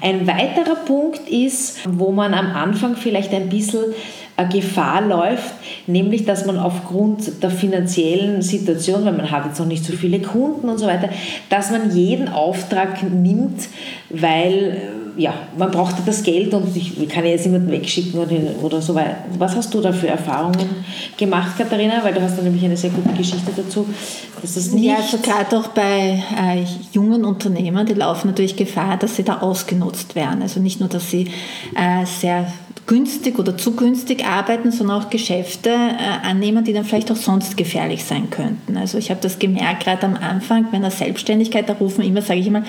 Ein weiterer Punkt ist, wo man am Anfang vielleicht ein bisschen Gefahr läuft, nämlich dass man aufgrund der finanziellen Situation, weil man hat jetzt noch nicht so viele Kunden und so weiter, dass man jeden Auftrag nimmt, weil ja, man brauchte das Geld und ich kann ja jetzt niemanden wegschicken oder, oder so weiter. Was hast du da für Erfahrungen gemacht, Katharina? Weil du hast da nämlich eine sehr gute Geschichte dazu. Dass das nicht ja, also gerade auch bei äh, jungen Unternehmern, die laufen natürlich Gefahr, dass sie da ausgenutzt werden. Also nicht nur, dass sie äh, sehr günstig oder zu günstig arbeiten, sondern auch Geschäfte äh, annehmen, die dann vielleicht auch sonst gefährlich sein könnten. Also ich habe das gemerkt, gerade am Anfang meiner Selbstständigkeit, da rufen immer, sage ich immer,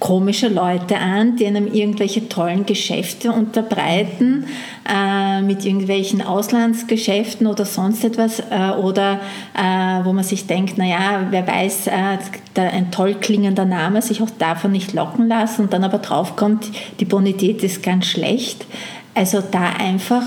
komische Leute an, die einem irgendwelche tollen Geschäfte unterbreiten, äh, mit irgendwelchen Auslandsgeschäften oder sonst etwas, äh, oder äh, wo man sich denkt, naja, wer weiß, äh, ein toll klingender Name, sich auch davon nicht locken lassen und dann aber draufkommt, die Bonität ist ganz schlecht. Also da einfach,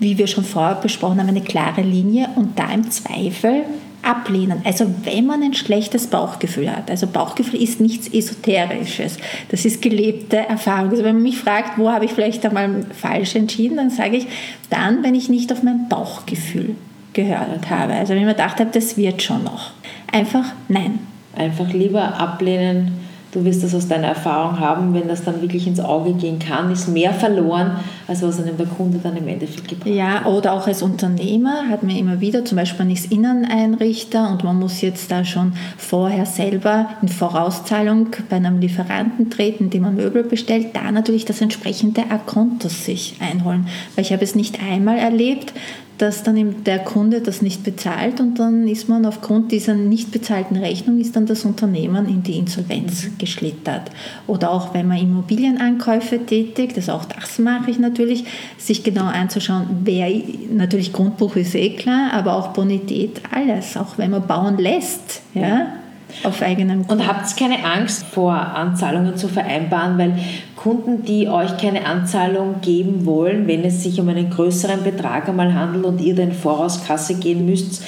wie wir schon vorher besprochen haben, eine klare Linie und da im Zweifel ablehnen. Also wenn man ein schlechtes Bauchgefühl hat, also Bauchgefühl ist nichts Esoterisches, das ist gelebte Erfahrung. Also wenn man mich fragt, wo habe ich vielleicht einmal falsch entschieden, dann sage ich, dann, wenn ich nicht auf mein Bauchgefühl gehört habe. Also wenn ich mir gedacht habe, das wird schon noch. Einfach nein. Einfach lieber ablehnen, du wirst das aus deiner Erfahrung haben, wenn das dann wirklich ins Auge gehen kann, ist mehr verloren, als was einem der Kunde dann im Endeffekt gebracht Ja, oder auch als Unternehmer hat man immer wieder, zum Beispiel man ist Inneneinrichter und man muss jetzt da schon vorher selber in Vorauszahlung bei einem Lieferanten treten, dem man Möbel bestellt, da natürlich das entsprechende Akonto sich einholen. Weil ich habe es nicht einmal erlebt, dass dann der Kunde das nicht bezahlt und dann ist man aufgrund dieser nicht bezahlten Rechnung ist dann das Unternehmen in die Insolvenz mhm. geschlittert. Oder auch wenn man Immobilienankäufe tätigt, also auch das mache ich natürlich, sich genau anzuschauen, wer natürlich Grundbuch ist eh klar, aber auch Bonität, alles, auch wenn man bauen lässt, ja auf eigenem Grund. Und habt keine Angst vor Anzahlungen zu vereinbaren, weil Kunden, die euch keine Anzahlung geben wollen, wenn es sich um einen größeren Betrag einmal handelt und ihr den Vorauskasse gehen müsst,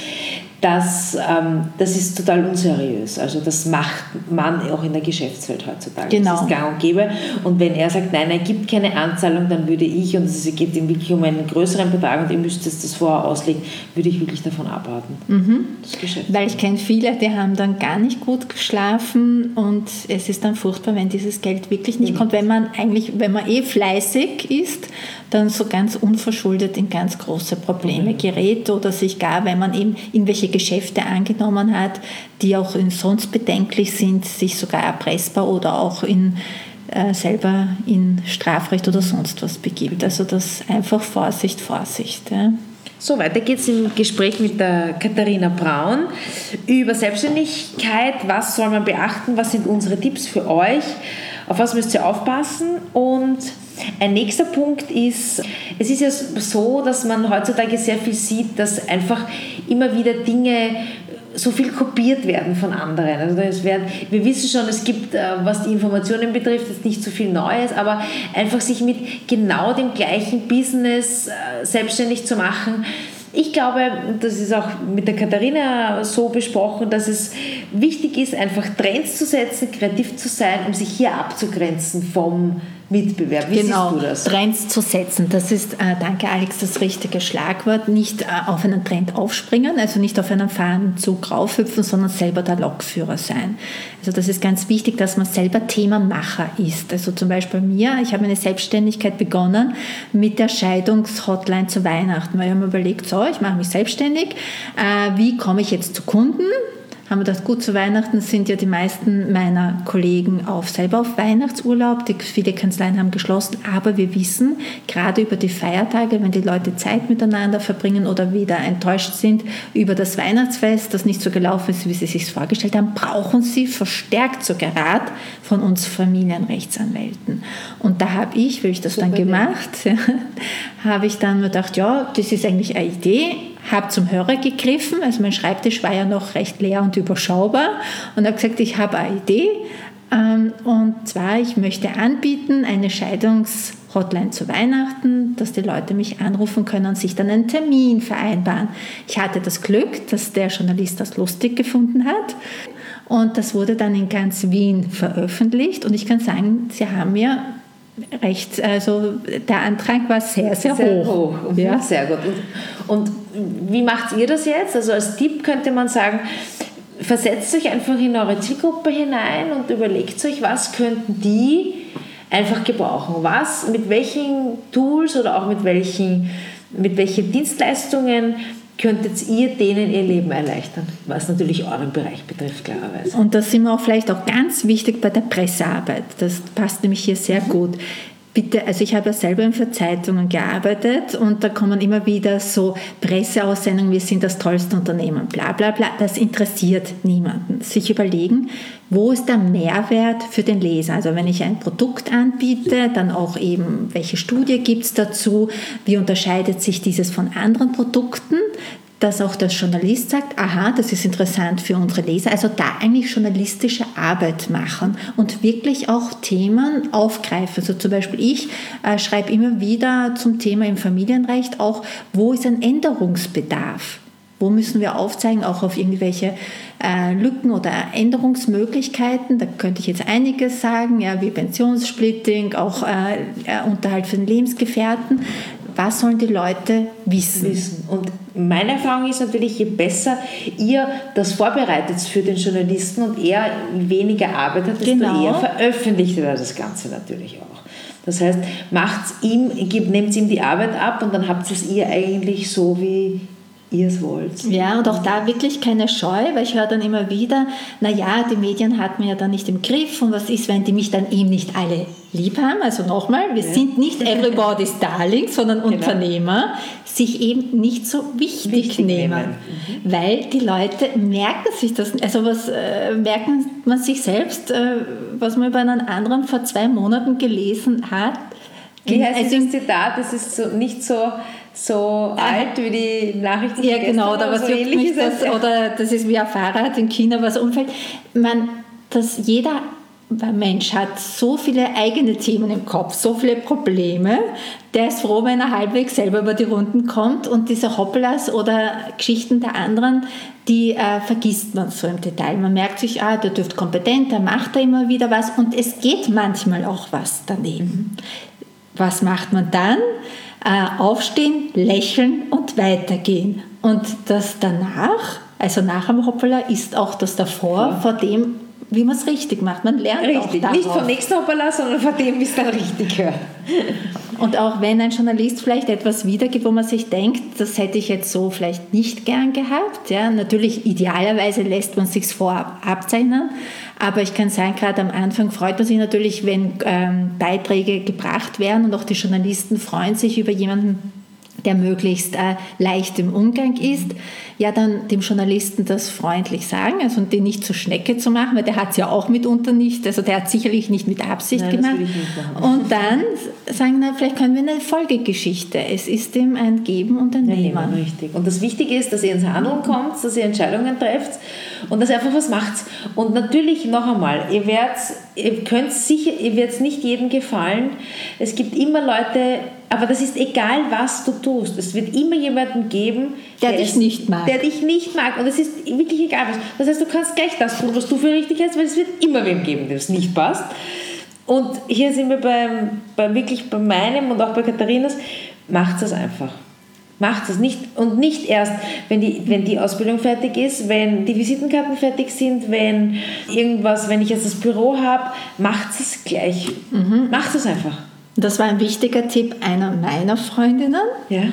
das, ähm, das ist total unseriös. Also das macht man auch in der Geschäftswelt heutzutage. Genau. Das ist gang und gäbe. Und wenn er sagt, nein, er gibt keine Anzahlung, dann würde ich, und es geht ihm wirklich um einen größeren Betrag und ihr müsst das vorher auslegen, würde ich wirklich davon abraten. Mhm. Weil ich kenne viele, die haben dann gar nicht gut geschlafen und es ist dann furchtbar, wenn dieses Geld wirklich nicht mhm. kommt. Wenn man eigentlich, wenn man eh fleißig ist, dann so ganz unverschuldet in ganz große Probleme mhm. gerät oder sich gar, wenn man eben irgendwelche Geschäfte angenommen hat, die auch sonst bedenklich sind, sich sogar erpressbar oder auch in, äh, selber in Strafrecht oder sonst was begibt. Also das einfach Vorsicht, Vorsicht. Ja. So, weiter geht's im Gespräch mit der Katharina Braun über Selbstständigkeit. Was soll man beachten? Was sind unsere Tipps für euch? Auf was müsst ihr aufpassen? Und ein nächster Punkt ist, es ist ja so, dass man heutzutage sehr viel sieht, dass einfach immer wieder Dinge so viel kopiert werden von anderen. Also es werden, wir wissen schon, es gibt, äh, was die Informationen betrifft, jetzt nicht so viel Neues, aber einfach sich mit genau dem gleichen Business äh, selbstständig zu machen, ich glaube, das ist auch mit der Katharina so besprochen, dass es wichtig ist, einfach Trends zu setzen, kreativ zu sein, um sich hier abzugrenzen vom Mitbewerb. Wie genau, siehst du das? Trends zu setzen. Das ist, äh, danke Alex, das richtige Schlagwort. Nicht äh, auf einen Trend aufspringen, also nicht auf einen Fahnenzug raufhüpfen, sondern selber der Lokführer sein. Also das ist ganz wichtig, dass man selber Themamacher ist. Also zum Beispiel mir, ich habe meine Selbstständigkeit begonnen mit der Scheidungshotline zu Weihnachten, weil ich habe mir überlegt, so, ich mache mich selbstständig. Äh, wie komme ich jetzt zu Kunden? Haben wir gedacht, gut, zu Weihnachten sind ja die meisten meiner Kollegen auf, selber auf Weihnachtsurlaub. Die, viele Kanzleien haben geschlossen, aber wir wissen, gerade über die Feiertage, wenn die Leute Zeit miteinander verbringen oder wieder enttäuscht sind über das Weihnachtsfest, das nicht so gelaufen ist, wie sie sich vorgestellt haben, brauchen sie verstärkt sogar Rat von uns Familienrechtsanwälten. Und da habe ich, wie ich das Super dann gemacht, habe ich dann mir gedacht, ja, das ist eigentlich eine Idee habe zum Hörer gegriffen, also mein Schreibtisch war ja noch recht leer und überschaubar. Und habe gesagt, ich habe eine Idee. Ähm, und zwar, ich möchte anbieten eine Scheidungshotline zu Weihnachten, dass die Leute mich anrufen können und sich dann einen Termin vereinbaren. Ich hatte das Glück, dass der Journalist das lustig gefunden hat. Und das wurde dann in ganz Wien veröffentlicht. Und ich kann sagen, sie haben mir recht, also der Antrag war sehr, sehr, sehr hoch. hoch. Ja. Sehr gut. Und, und wie macht ihr das jetzt? Also als Tipp könnte man sagen, versetzt euch einfach in eure Zielgruppe hinein und überlegt euch, was könnten die einfach gebrauchen. Was, mit welchen Tools oder auch mit welchen, mit welchen Dienstleistungen könntet ihr denen ihr Leben erleichtern, was natürlich euren Bereich betrifft, klarerweise. Und da sind wir auch vielleicht auch ganz wichtig bei der Pressearbeit. Das passt nämlich hier sehr gut bitte, also ich habe ja selber für Zeitungen gearbeitet und da kommen immer wieder so Presseaussendungen, wir sind das tollste Unternehmen, bla bla bla. Das interessiert niemanden. Sich überlegen, wo ist der Mehrwert für den Leser? Also wenn ich ein Produkt anbiete, dann auch eben, welche Studie gibt es dazu? Wie unterscheidet sich dieses von anderen Produkten? Dass auch der Journalist sagt, aha, das ist interessant für unsere Leser. Also da eigentlich journalistische Arbeit machen und wirklich auch Themen aufgreifen. Also zum Beispiel ich äh, schreibe immer wieder zum Thema im Familienrecht auch, wo ist ein Änderungsbedarf? Wo müssen wir aufzeigen, auch auf irgendwelche äh, Lücken oder Änderungsmöglichkeiten? Da könnte ich jetzt einiges sagen, ja, wie Pensionssplitting, auch äh, äh Unterhalt für den Lebensgefährten was sollen die Leute wissen? wissen. Und meine Erfahrung ist natürlich, je besser ihr das vorbereitet für den Journalisten und er weniger Arbeit hat, desto genau. eher veröffentlicht er das Ganze natürlich auch. Das heißt, macht's ihm, nehmt ihm die Arbeit ab und dann habt es ihr eigentlich so, wie ihr es wollt. Ja, und auch da wirklich keine Scheu, weil ich höre dann immer wieder, naja, die Medien hat man ja dann nicht im Griff und was ist, wenn die mich dann eben nicht alle lieb haben? Also nochmal, wir ja. sind nicht everybody's darling, sondern genau. Unternehmer, sich eben nicht so wichtig, wichtig nehmen. nehmen. Mhm. Weil die Leute merken sich das, also was äh, merken man sich selbst, äh, was man über einen anderen vor zwei Monaten gelesen hat. Wie heißt also, das Zitat? Das ist so, nicht so so ah, alt wie die Nachrichten. Ja, genau, oder was so juckt mich das? Oder das ist wie ein Fahrrad in China, was umfällt. Man, dass jeder Mensch hat so viele eigene Themen im Kopf, so viele Probleme. Der ist froh, wenn er halbwegs selber über die Runden kommt und diese Hoppelas oder Geschichten der anderen, die äh, vergisst man so im Detail. Man merkt sich, ah, der dürfte kompetent, der macht da immer wieder was und es geht manchmal auch was daneben. Was macht man dann? äh, aufstehen, lächeln und weitergehen. Und das danach, also nach dem Hoppala, ist auch das davor, ja. vor dem, wie man es richtig macht. Man lernt richtig. auch Nicht vom nächsten Hoppala, sondern vor dem, wie es dann richtig hört. Und auch wenn ein Journalist vielleicht etwas wiedergibt, wo man sich denkt, das hätte ich jetzt so vielleicht nicht gern gehabt. Ja, natürlich, idealerweise lässt man sich vorab abzeichnen. Aber ich kann sagen, gerade am Anfang freut man sich natürlich, wenn ähm, Beiträge gebracht werden und auch die Journalisten freuen sich über jemanden, der möglichst äh, leicht im Umgang ist, ja dann dem Journalisten das freundlich sagen, also den nicht zur Schnecke zu machen, weil der hat es ja auch mitunter nicht, also der hat sicherlich nicht mit Absicht Nein, gemacht. Und dann sagen, na, vielleicht können wir eine Folgegeschichte. Es ist dem ein Geben und ein Nehmen. Ja, richtig. Und das Wichtige ist, dass ihr ins Handeln kommt, dass ihr Entscheidungen trefft und dass ihr einfach was macht. Und natürlich noch einmal, ihr werdet, ihr könnt sicher, ihr werdet nicht jedem gefallen. Es gibt immer Leute, aber das ist egal, was du tust. Es wird immer jemanden geben, der, der dich es, nicht mag. Der dich nicht mag. Und es ist wirklich egal. Was. Das heißt, du kannst gleich das tun, was du für richtig hältst, weil es wird immer wem geben, dem es nicht passt. Und hier sind wir beim, bei, wirklich bei meinem und auch bei Katharinas. Macht es einfach. Macht es nicht und nicht erst, wenn die, wenn die Ausbildung fertig ist, wenn die Visitenkarten fertig sind, wenn irgendwas, wenn ich jetzt das Büro habe, macht es gleich. Mhm. Macht es einfach. Das war ein wichtiger Tipp einer meiner Freundinnen. Ja.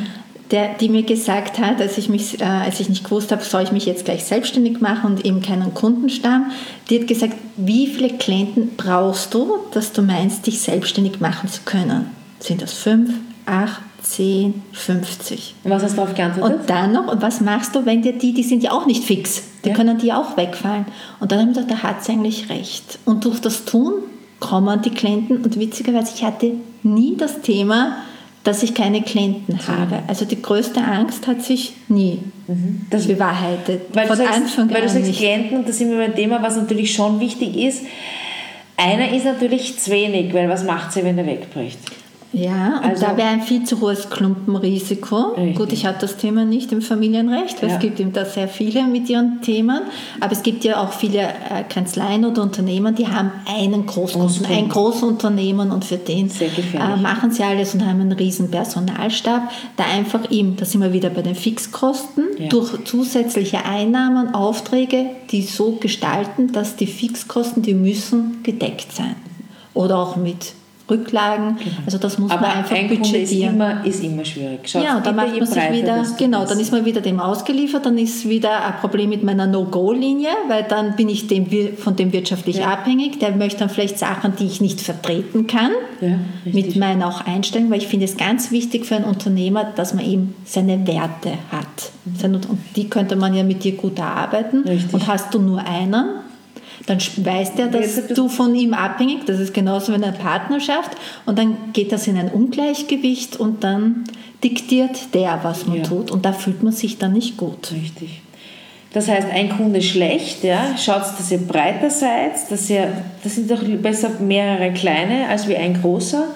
Der, die mir gesagt hat, als ich, mich, äh, als ich nicht gewusst habe, soll ich mich jetzt gleich selbstständig machen und eben keinen Kundenstamm, die hat gesagt, wie viele Klienten brauchst du, dass du meinst, dich selbstständig machen zu können? Sind das fünf, acht, 10, 50. Und was hast du darauf geantwortet? Und dann noch, und was machst du, wenn dir die, die sind ja auch nicht fix, die ja. können dir auch wegfallen. Und dann habe ich gedacht, da hat sie eigentlich recht. Und durch das Tun kommen die Klienten und witzigerweise, ich hatte nie das Thema, dass ich keine Klienten habe. Also die größte Angst hat sich nie mhm. das bewahrheitet. Weil Von du sagst, Anfang weil du sagst nicht. Klienten, und das sind wir beim Thema, was natürlich schon wichtig ist. Einer ist natürlich zu wenig, weil was macht sie, wenn er wegbricht? Ja, und Also- da wäre ein viel zu hohes Klumpenrisiko. Richtig. Gut, ich habe das Thema nicht im Familienrecht, weil Ja. es gibt eben da sehr viele mit ihren Themen. Aber es gibt ja auch viele äh, Kanzleien oder Unternehmen, die haben einen Großkunden, ein Großunternehmen und für den äh, machen sie alles und haben einen riesen Personalstab, da einfach ihm, da sind wir wieder bei den Fixkosten, Ja. durch zusätzliche Einnahmen, Aufträge, die so gestalten, dass die Fixkosten, die müssen gedeckt sein. Oder auch mit Rücklagen. Also das muss Genau. Aber man einfach ein Kunde ist budgetieren. immer, ist immer schwierig. Schaut Ja, und dann bitte, macht man sich wieder, genau, dann ist man wieder dem ausgeliefert, dann ist wieder ein Problem mit meiner No-Go-Linie, weil dann bin ich dem, von dem wirtschaftlich Ja. abhängig. Der möchte dann vielleicht Sachen, die ich nicht vertreten kann, Ja, mit meiner auch Einstellung, weil ich finde es ganz wichtig für einen Unternehmer, dass man eben seine Werte hat. Seine- Und die könnte man ja mit dir gut erarbeiten. Richtig. Und hast du nur einen, dann weiß der, dass du von ihm abhängig, das ist genauso wie in einer Partnerschaft, und dann geht das in ein Ungleichgewicht und dann diktiert der, was man Ja. tut, und da fühlt man sich dann nicht gut. Richtig. Das heißt, ein Kunde schlecht, ja, schaut, dass ihr breiter seid, dass ihr, das sind doch besser mehrere kleine als wie ein großer.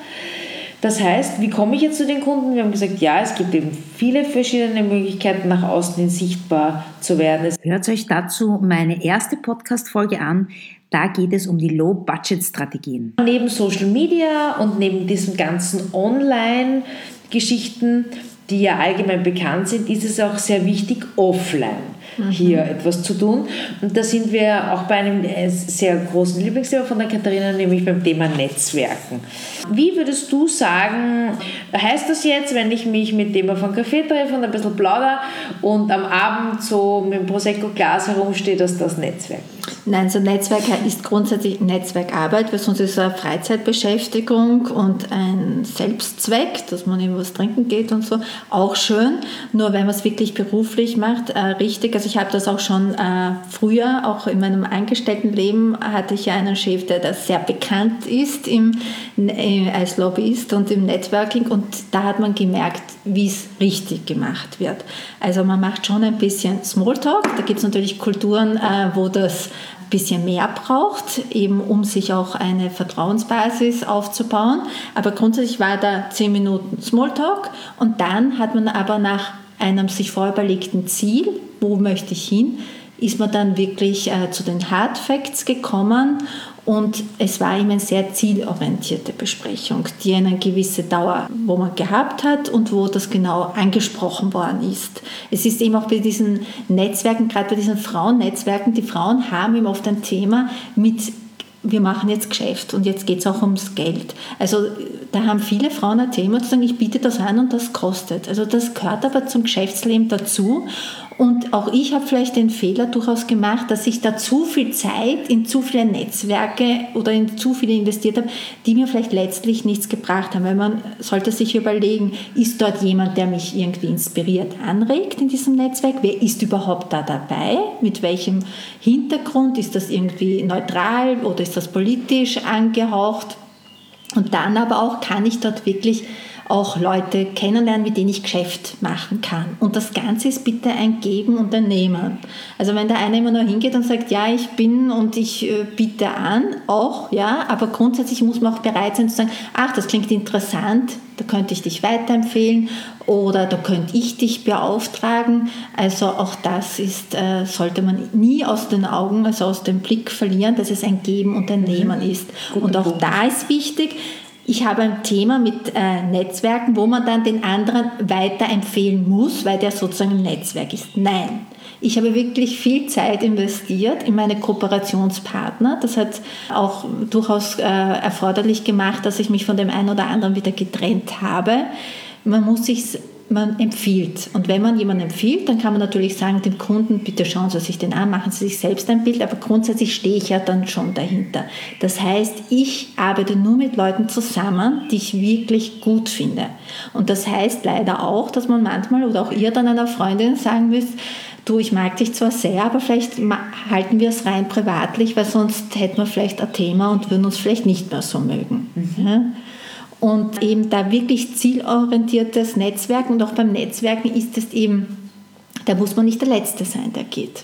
Das heißt, wie komme ich jetzt zu den Kunden? Wir haben gesagt, ja, es gibt eben viele verschiedene Möglichkeiten, nach außen hin sichtbar zu werden. Hört euch dazu meine erste Podcast-Folge an. Da geht es um die Low-Budget-Strategien. Neben Social Media und neben diesen ganzen Online-Geschichten, die ja allgemein bekannt sind, ist es auch sehr wichtig, offline hier etwas zu tun. Und da sind wir auch bei einem äh, sehr großen Lieblingsthema von der Katharina, nämlich beim Thema Netzwerken. Wie würdest du sagen, heißt das jetzt, wenn ich mich mit dem einen Kaffee treffe und ein bisschen plauder und am Abend so mit dem Prosecco-Glas herumstehe, dass das Netzwerk? Nein, so Netzwerk ist grundsätzlich Netzwerkarbeit, weil sonst ist es eine Freizeitbeschäftigung und ein Selbstzweck, dass man eben was trinken geht und so, auch schön. Nur wenn man es wirklich beruflich macht, äh, richtig. Also ich habe das auch schon äh, früher, auch in meinem Angestelltenleben, hatte ich ja einen Chef, der da sehr bekannt ist im, äh, als Lobbyist und im Networking und da hat man gemerkt, wie es richtig gemacht wird. Also man macht schon ein bisschen Smalltalk, da gibt es natürlich Kulturen, äh, wo das ein bisschen mehr braucht, eben um sich auch eine Vertrauensbasis aufzubauen. Aber grundsätzlich war da 10 Minuten Smalltalk und dann hat man aber nach einem sich vorüberlegten Ziel, wo möchte ich hin, ist man dann wirklich äh, zu den Hard Facts gekommen und es war eben eine sehr zielorientierte Besprechung, die eine gewisse Dauer, wo man gehabt hat und wo das genau angesprochen worden ist. Es ist eben auch bei diesen Netzwerken, gerade bei diesen Frauennetzwerken, die Frauen haben eben oft ein Thema mit wir machen jetzt Geschäft und jetzt geht es auch ums Geld. Also da haben viele Frauen ein Thema zu sagen, ich biete das an und das kostet. Also das gehört aber zum Geschäftsleben dazu. Und auch ich habe vielleicht den Fehler durchaus gemacht, dass ich da zu viel Zeit in zu viele Netzwerke oder in zu viele investiert habe, die mir vielleicht letztlich nichts gebracht haben. Weil man sollte sich überlegen, ist dort jemand, der mich irgendwie inspiriert, anregt in diesem Netzwerk? Wer ist überhaupt da dabei? Mit welchem Hintergrund? Ist das irgendwie neutral oder ist das politisch angehaucht? Und dann aber auch, kann ich dort wirklich auch Leute kennenlernen, mit denen ich Geschäft machen kann. Und das Ganze ist bitte ein Geben und ein Nehmen. Also wenn der eine immer nur hingeht und sagt, ja, ich bin und ich äh, biete an, auch, ja, aber grundsätzlich muss man auch bereit sein zu sagen, ach, das klingt interessant, da könnte ich dich weiterempfehlen oder da könnte ich dich beauftragen. Also auch das ist, äh, sollte man nie aus den Augen, also aus dem Blick verlieren, dass es ein Geben und ein Nehmen ist. Guter und auch Punkt. da ist wichtig, ich habe ein Thema mit äh, Netzwerken, wo man dann den anderen weiterempfehlen muss, weil der sozusagen ein Netzwerk ist. Nein. Ich habe wirklich viel Zeit investiert in meine Kooperationspartner. Das hat auch durchaus äh, erforderlich gemacht, dass ich mich von dem einen oder anderen wieder getrennt habe. Man muss sich man empfiehlt. Und wenn man jemanden empfiehlt, dann kann man natürlich sagen dem Kunden, bitte schauen Sie sich den an, machen Sie sich selbst ein Bild, aber grundsätzlich stehe ich ja dann schon dahinter. Das heißt, ich arbeite nur mit Leuten zusammen, die ich wirklich gut finde. Und das heißt leider auch, dass man manchmal oder auch ihr dann einer Freundin sagen müsst, du, ich mag dich zwar sehr, aber vielleicht halten wir es rein privatlich, weil sonst hätten wir vielleicht ein Thema und würden uns vielleicht nicht mehr so mögen. Ja? Und eben da wirklich zielorientiertes Netzwerken und auch beim Netzwerken ist es eben, da muss man nicht der Letzte sein, der geht.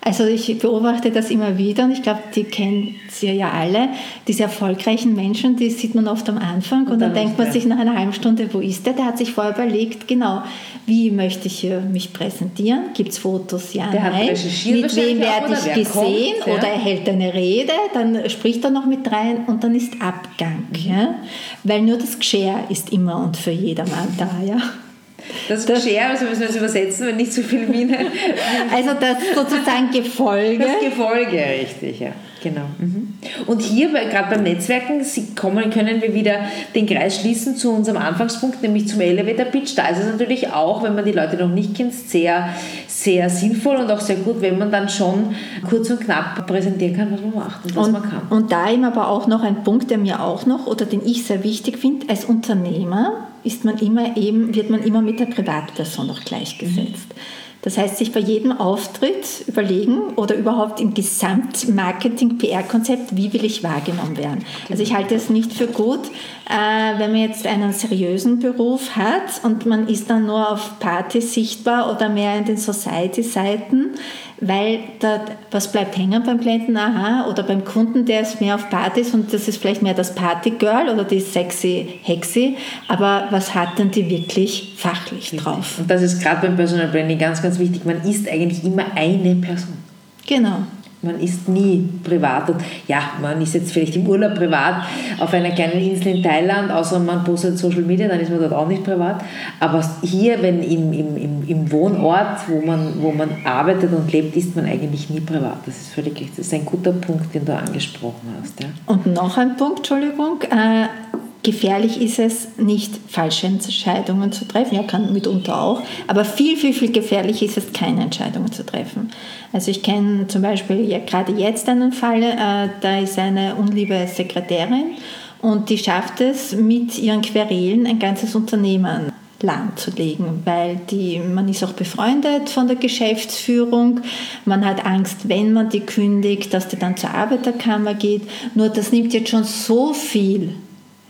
Also ich beobachte das immer wieder und ich glaube, die kennt ihr ja alle. Diese erfolgreichen Menschen, die sieht man oft am Anfang und, und dann, dann denkt man mehr. sich nach einer halben Stunde, wo ist der? Der hat sich vorher überlegt, genau, wie möchte ich mich präsentieren? Gibt es Fotos? Ja, der nein. Mit wem werde ich gesehen? Kommt, ja. Oder er hält eine Rede, dann spricht er noch mit rein und dann ist Abgang. Mhm. Ja? Weil nur das Geschirr ist immer und für jedermann da. Ja? Das, das Share, also müssen wir es übersetzen, wenn nicht zu viel Mine. Also das sozusagen Gefolge. Das Gefolge, richtig, ja. Genau. Mhm. Und hier, gerade beim Netzwerken, kommen, können wir wieder den Kreis schließen zu unserem Anfangspunkt, nämlich zum Elevator Pitch. Da ist es natürlich auch, wenn man die Leute noch nicht kennt, sehr, sehr sinnvoll und auch sehr gut, wenn man dann schon kurz und knapp präsentieren kann, was man macht und was und, man kann. Und da eben aber auch noch ein Punkt, der mir auch noch oder den ich sehr wichtig finde, als Unternehmer ist man immer eben, wird man immer mit der Privatperson auch gleichgesetzt. Das heißt, sich bei jedem Auftritt überlegen oder überhaupt im Gesamtmarketing-PR-Konzept, wie will ich wahrgenommen werden. Also ich halte es nicht für gut, äh, wenn man jetzt einen seriösen Beruf hat und man ist dann nur auf Partys sichtbar oder mehr in den Society-Seiten, weil da, was bleibt hängen beim Klienten? Aha, oder beim Kunden, der ist mehr auf Partys und das ist vielleicht mehr das Partygirl oder die sexy Hexe, aber was hat denn die wirklich fachlich drauf? Und das ist gerade beim Personal Branding ganz, ganz wichtig. Man ist eigentlich immer eine Person. Genau. Man ist nie privat. Und ja, man ist jetzt vielleicht im Urlaub privat auf einer kleinen Insel in Thailand, außer man postet Social Media, dann ist man dort auch nicht privat. Aber hier, wenn im, im, im, Wohnort, wo man, wo man arbeitet und lebt, ist man eigentlich nie privat. Das ist völlig richtig. Das ist ein guter Punkt, den du angesprochen hast. Ja. Und noch ein Punkt, Entschuldigung. Äh, Gefährlich ist es nicht, falsche Entscheidungen zu treffen, ja, kann mitunter auch, aber viel, viel, viel gefährlich ist es, keine Entscheidungen zu treffen. Also ich kenne zum Beispiel ja, gerade jetzt einen Fall, äh, da ist eine unliebe Sekretärin und die schafft es, mit ihren Querelen ein ganzes Unternehmen lahmzulegen, weil die, man ist auch befreundet von der Geschäftsführung, man hat Angst, wenn man die kündigt, dass die dann zur Arbeiterkammer geht. Nur das nimmt jetzt schon so viel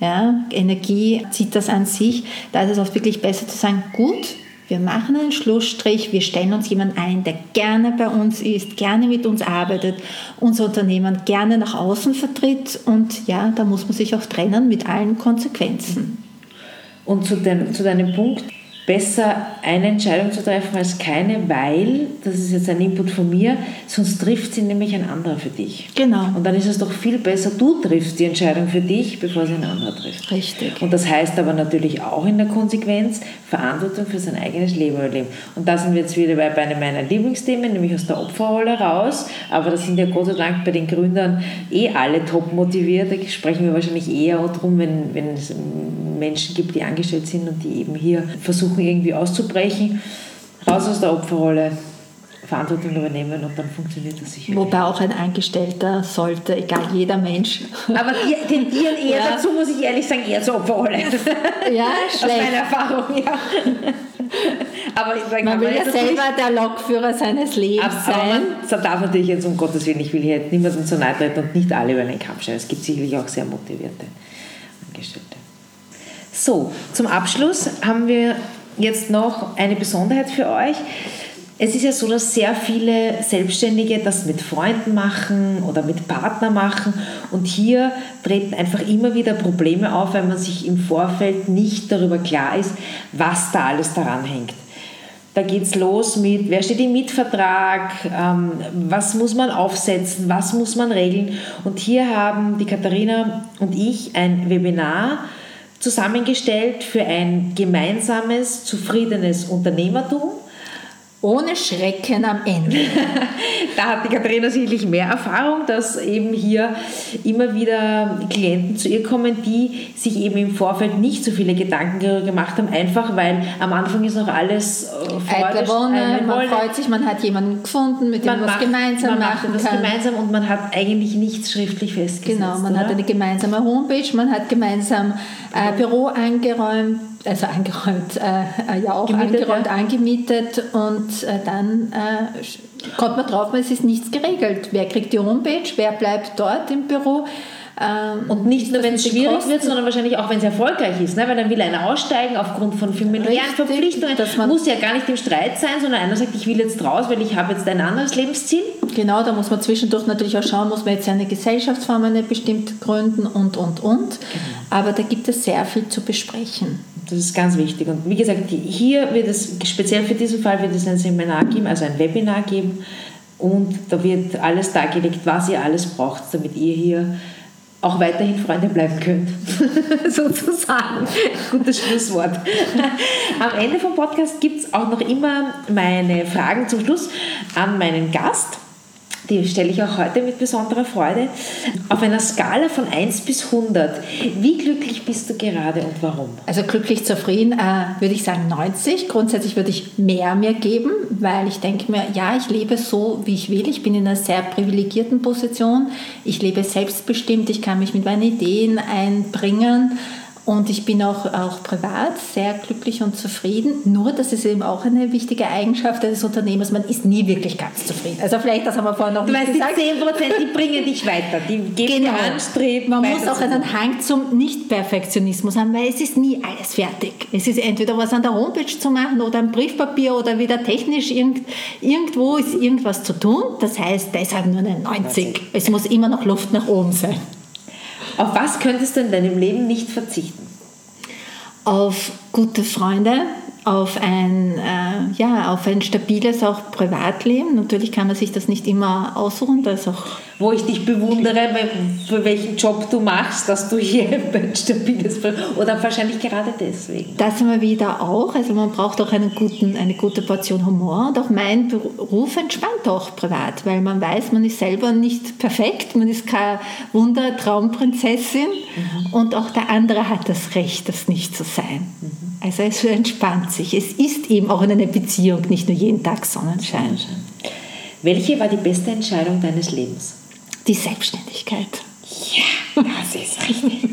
ja, Energie zieht das an sich. Da ist es oft wirklich besser zu sagen, gut, wir machen einen Schlussstrich, wir stellen uns jemanden ein, der gerne bei uns ist, gerne mit uns arbeitet, unser Unternehmen gerne nach außen vertritt und ja, da muss man sich auch trennen mit allen Konsequenzen. Und zu, dem, zu deinem Punkt, besser eine Entscheidung zu treffen als keine, weil, das ist jetzt ein Input von mir, sonst trifft sie nämlich ein anderer für dich. Genau. Und dann ist es doch viel besser, du triffst die Entscheidung für dich, bevor sie ein anderer trifft. Richtig. Und das heißt aber natürlich auch in der Konsequenz Verantwortung für sein eigenes Leben übernehmen. Und da sind wir jetzt wieder bei, einem meiner Lieblingsthemen, nämlich aus der Opferrolle raus. Aber das sind ja Gott sei Dank bei den Gründern eh alle top motiviert. Da sprechen wir wahrscheinlich eher drum, wenn, wenn es Menschen gibt, die angestellt sind und die eben hier versuchen, irgendwie auszubrechen. Raus aus der Opferrolle, Verantwortung übernehmen und dann funktioniert das sicher. Wobei auch ein Angestellter sollte, egal jeder Mensch. Aber die tendieren eher ja. dazu, muss ich ehrlich sagen, eher zur Opferrolle. Ja, schlecht. Aus meiner Erfahrung, ja. Aber man will ja selber der Lokführer seines Lebens sein. Aber man darf natürlich jetzt um Gottes Willen, ich will hier niemandem zu nahe treten und nicht alle über einen Kampf stellen. Es gibt sicherlich auch sehr motivierte Angestellte. So, zum Abschluss haben wir jetzt noch eine Besonderheit für euch. Es ist ja so, dass sehr viele Selbstständige das mit Freunden machen oder mit Partnern machen und hier treten einfach immer wieder Probleme auf, weil man sich im Vorfeld nicht darüber klar ist, was da alles daran hängt. Da geht es los mit, wer steht im Mietvertrag, ähm, was muss man aufsetzen, was muss man regeln. Und hier haben die Katharina und ich ein Webinar zusammengestellt für ein gemeinsames, zufriedenes Unternehmertum. Ohne Schrecken am Ende. da hat die Katharina sicherlich mehr Erfahrung, dass eben hier immer wieder Klienten zu ihr kommen, die sich eben im Vorfeld nicht so viele Gedanken gemacht haben, einfach weil am Anfang ist noch alles äh, Eitle Wonne, man freut sich, man hat jemanden gefunden, mit dem man, was gemeinsam man machen macht kann. gemeinsam und man hat eigentlich nichts schriftlich festgesetzt. Genau, man oder? hat eine gemeinsame Homepage, man hat gemeinsam äh, Büro eingeräumt, also eingeräumt, äh, ja auch gemietet, angeräumt, ja. angemietet und äh, dann äh, kommt man drauf, es ist nichts geregelt. Wer kriegt die Homepage, wer bleibt dort im Büro, Ähm, Und nicht nur, das wenn es schwierig Kosten- wird, sondern wahrscheinlich auch, wenn es erfolgreich ist. Ne? Weil dann will einer aussteigen aufgrund von familiären Verpflichtungen. man- muss ja gar nicht im Streit sein, sondern einer sagt, ich will jetzt raus, weil ich habe jetzt ein anderes Lebensziel. Genau, da muss man zwischendurch natürlich auch schauen, muss man jetzt eine Gesellschaftsform eine bestimmt gründen und, und, und. Aber da gibt es sehr viel zu besprechen. Das ist ganz wichtig. Und wie gesagt, hier wird es, speziell für diesen Fall, wird es ein Seminar geben, also ein Webinar geben. Und da wird alles dargelegt, was ihr alles braucht, damit ihr hier auch weiterhin Freunde bleiben könnt. Sozusagen. Gutes Schlusswort. Am Ende vom Podcast gibt es auch noch immer meine Fragen zum Schluss an meinen Gast. Die stelle ich auch heute mit besonderer Freude. Auf einer Skala von 1 bis 100, wie glücklich bist du gerade und warum? Also glücklich zufrieden äh, würde ich sagen 90. Grundsätzlich würde ich mehr mir geben, weil ich denke mir, ja, ich lebe so, wie ich will. Ich bin in einer sehr privilegierten Position. Ich lebe selbstbestimmt. Ich kann mich mit meinen Ideen einbringen. Und ich bin auch, auch privat sehr glücklich und zufrieden. Nur, das ist eben auch eine wichtige Eigenschaft eines Unternehmers, man ist nie wirklich ganz zufrieden. Also vielleicht, das haben wir vorhin noch Du nicht weißt, die gesagt. 10 Prozent, die bringen dich weiter. Die geben dir Anstreben. Genau. Man muss auch einen Hang zum Nicht-Perfektionismus haben, weil es ist nie alles fertig. Es ist entweder was an der Homepage zu machen oder am Briefpapier oder wieder technisch irgend, irgendwo ist irgendwas zu tun. Das heißt, deshalb nur eine 90. Es muss immer noch Luft nach oben sein. Auf was könntest du in deinem Leben nicht verzichten? Auf gute Freunde, auf ein, äh, ja, auf ein stabiles auch Privatleben. Natürlich kann man sich das nicht immer aussuchen, da ist auch Wo ich dich bewundere, für welchen Job du machst, dass du hier ein stabiles oder wahrscheinlich gerade deswegen. Das immer wieder auch. Also man braucht auch einen guten, eine gute Portion Humor. Und auch mein Beruf entspannt auch privat, weil man weiß, man ist selber nicht perfekt, man ist keine Wunder-Traumprinzessin und auch der andere hat das Recht, das nicht zu sein. Also es entspannt sich. Es ist eben auch in einer Beziehung nicht nur jeden Tag Sonnenschein. Welche war die beste Entscheidung deines Lebens? Die Selbstständigkeit. Ja, das ist richtig.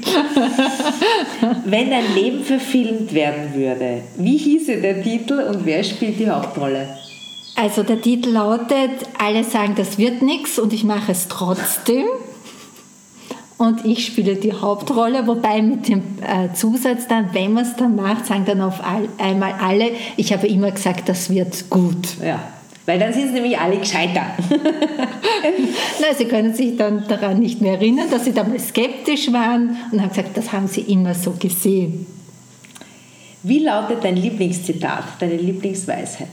Wenn dein Leben verfilmt werden würde, wie hieße der Titel und wer spielt die Hauptrolle? Also der Titel lautet, alle sagen, das wird nichts und ich mache es trotzdem. Und ich spiele die Hauptrolle, wobei mit dem äh, Zusatz dann, wenn man es dann macht, sagen dann auf all, einmal alle, ich habe immer gesagt, das wird gut. Ja, weil dann sind sie nämlich alle gescheiter. Na, sie können sich dann daran nicht mehr erinnern, dass sie damals skeptisch waren und haben gesagt, das haben sie immer so gesehen. Wie lautet dein Lieblingszitat, deine Lieblingsweisheit?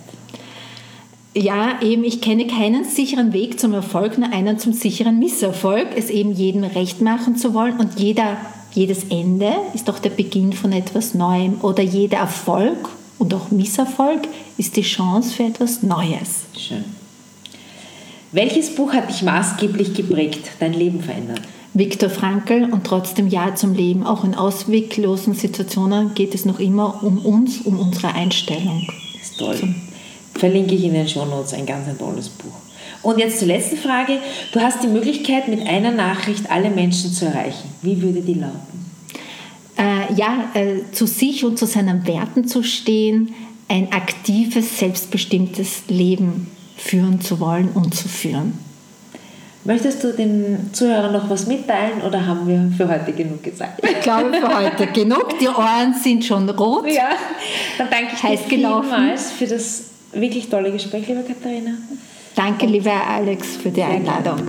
Ja, eben, ich kenne keinen sicheren Weg zum Erfolg, nur einen zum sicheren Misserfolg, es eben jedem recht machen zu wollen. Und jeder, jedes Ende ist doch der Beginn von etwas Neuem. Oder jeder Erfolg und auch Misserfolg ist die Chance für etwas Neues. Schön. Welches Buch hat dich maßgeblich geprägt, dein Leben verändert? Viktor Frankl und trotzdem Ja zum Leben. Auch in ausweglosen Situationen geht es noch immer um uns, um unsere Einstellung. Das ist toll. Verlinke ich in den Shownotes ein ganz ein tolles Buch. Und jetzt zur letzten Frage. Du hast die Möglichkeit, mit einer Nachricht alle Menschen zu erreichen. Wie würde die lauten? Äh, ja, äh, zu sich und zu seinen Werten zu stehen, ein aktives, selbstbestimmtes Leben führen zu wollen und zu führen. Möchtest du den Zuhörern noch was mitteilen oder haben wir für heute genug gesagt? Ich glaube für heute genug. Die Ohren sind schon rot. Ja, dann danke ich Heiß dir gelaufen. vielmals für das wirklich tolle Gespräch, liebe Katharina. Danke, lieber Alex, für die Einladung.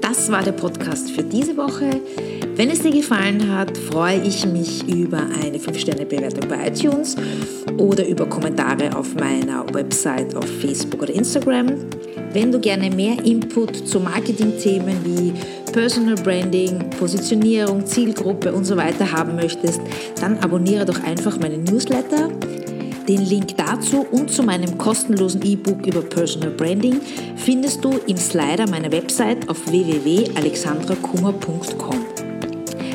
Das war der Podcast für diese Woche. Wenn es dir gefallen hat, freue ich mich über eine 5-Sterne-Bewertung bei iTunes oder über Kommentare auf meiner Website auf Facebook oder Instagram. Wenn du gerne mehr Input zu Marketingthemen wie Personal Branding, Positionierung, Zielgruppe und so weiter haben möchtest, dann abonniere doch einfach meinen Newsletter. Den Link dazu und zu meinem kostenlosen E-Book über Personal Branding findest du im Slider meiner Website auf www.alexandrakummer.com.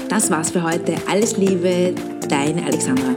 Das war's für heute. Alles Liebe, deine Alexandra.